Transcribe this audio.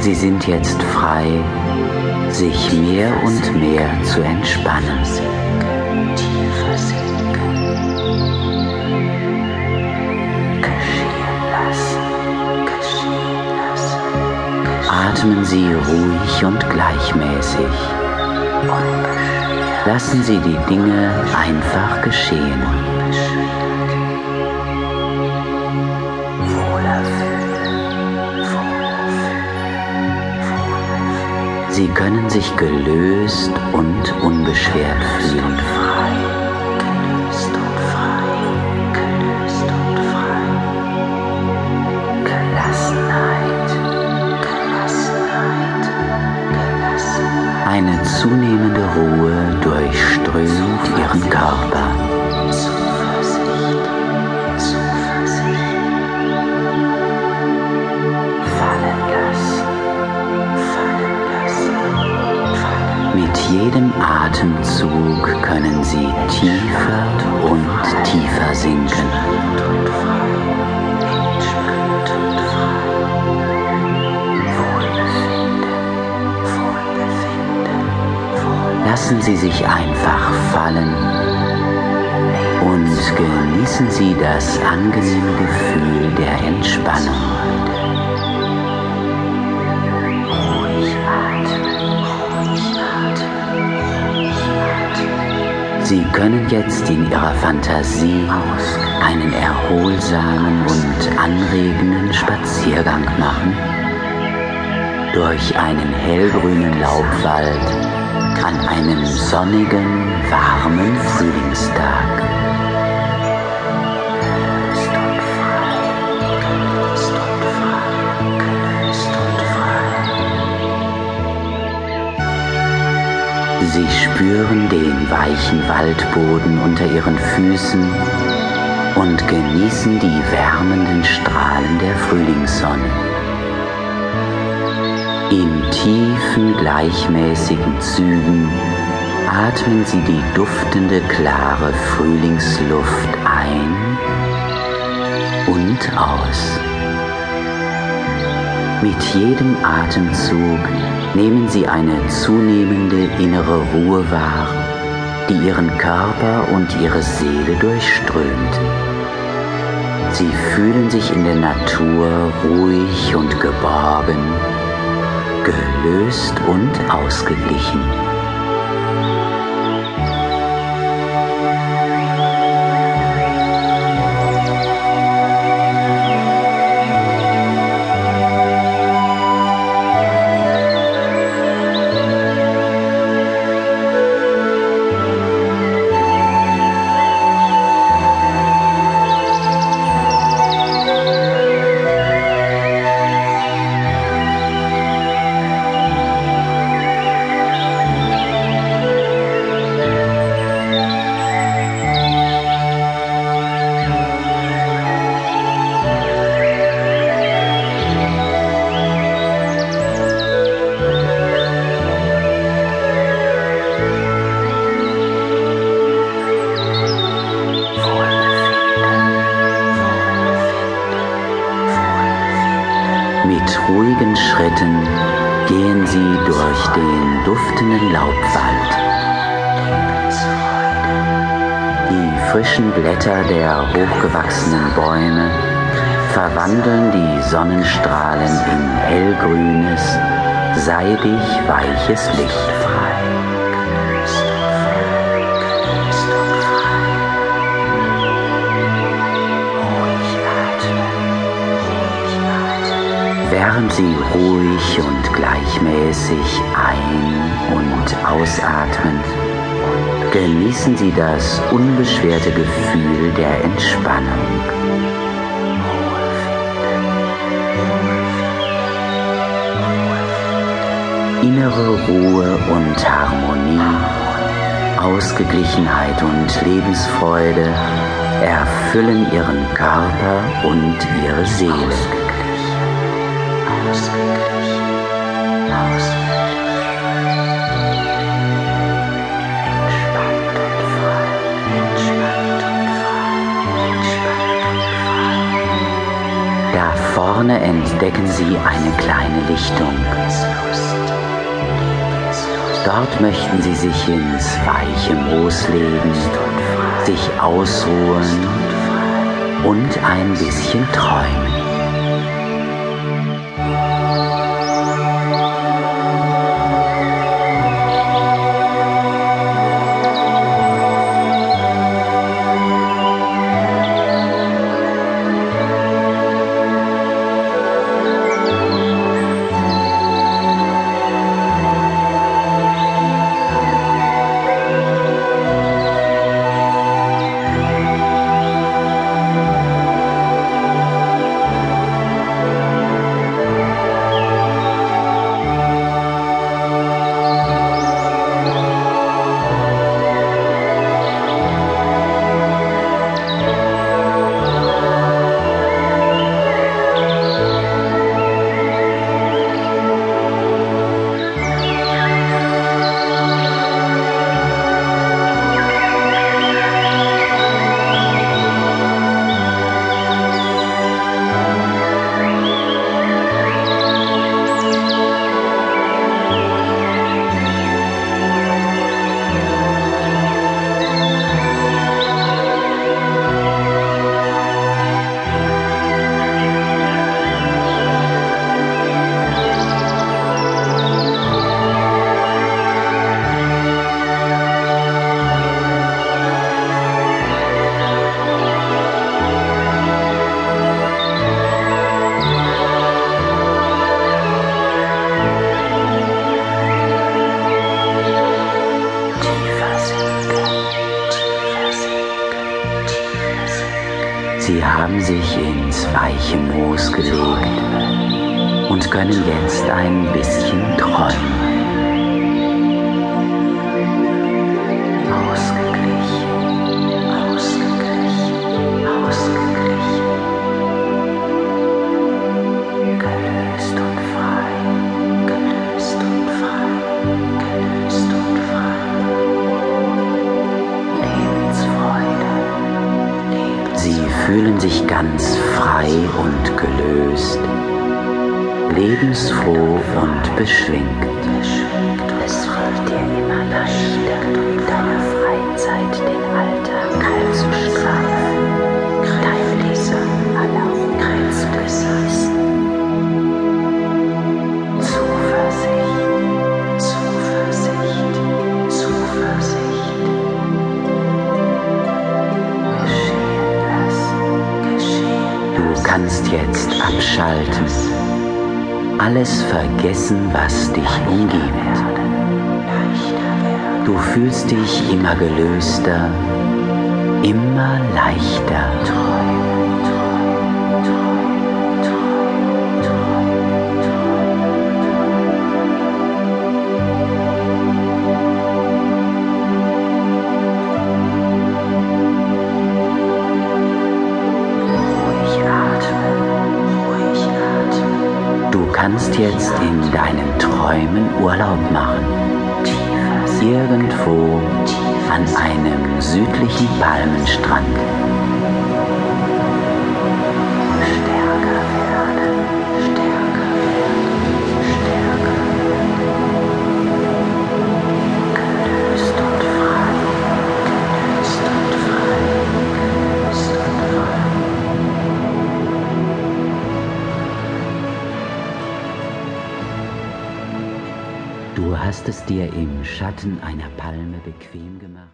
Sie sind jetzt frei, sich mehr und mehr zu entspannen. Atmen Sie ruhig und gleichmäßig. Lassen Sie die Dinge einfach geschehen. Sie können sich gelöst und unbeschwert fühlen. frei. Gelöst und frei. Gelöst und frei. Gelassenheit. Gelassenheit. Gelassenheit. Eine zunehmende Ruhe durchströmt Ihren Körper. Jedem Atemzug können Sie tiefer und tiefer sinken. Lassen Sie sich einfach fallen und genießen Sie das angenehme Gefühl der Entspannung. Sie können jetzt in Ihrer Fantasie einen erholsamen und anregenden Spaziergang machen durch einen hellgrünen Laubwald an einem sonnigen, warmen Frühlingstag. Sie spüren den weichen Waldboden unter Ihren Füßen und genießen die wärmenden Strahlen der Frühlingssonne. In tiefen, gleichmäßigen Zügen atmen Sie die duftende, klare Frühlingsluft ein und aus. Mit jedem Atemzug nehmen Sie eine zunehmende innere Ruhe wahr, die Ihren Körper und Ihre Seele durchströmt. Sie fühlen sich in der Natur ruhig und geborgen, gelöst und ausgeglichen. Ruhigen Schritten gehen Sie durch den duftenden Laubwald. Die frischen Blätter der hochgewachsenen Bäume verwandeln die Sonnenstrahlen in hellgrünes, seidig weiches Licht. Während Sie ruhig und gleichmäßig ein- und ausatmen, genießen Sie das unbeschwerte Gefühl der Entspannung. Innere Ruhe und Harmonie, Ausgeglichenheit und Lebensfreude erfüllen Ihren Körper und Ihre Seele. Da vorne entdecken Sie eine kleine Lichtung. Dort möchten Sie sich ins weiche Moos legen, sich ausruhen und ein bisschen träumen. Sie haben sich ins weiche Moos gelegt und können jetzt ein bisschen träumen. Fühlen sich ganz frei und gelöst, lebensfroh und beschwingt. Es wird dir immer leichter, jetzt abschalten, alles vergessen, was dich umgibt. Du fühlst dich immer gelöster, immer leichter. Ruhig Urlaub machen. Irgendwo an einem südlichen Palmenstrand. Es dir im Schatten einer Palme bequem gemacht.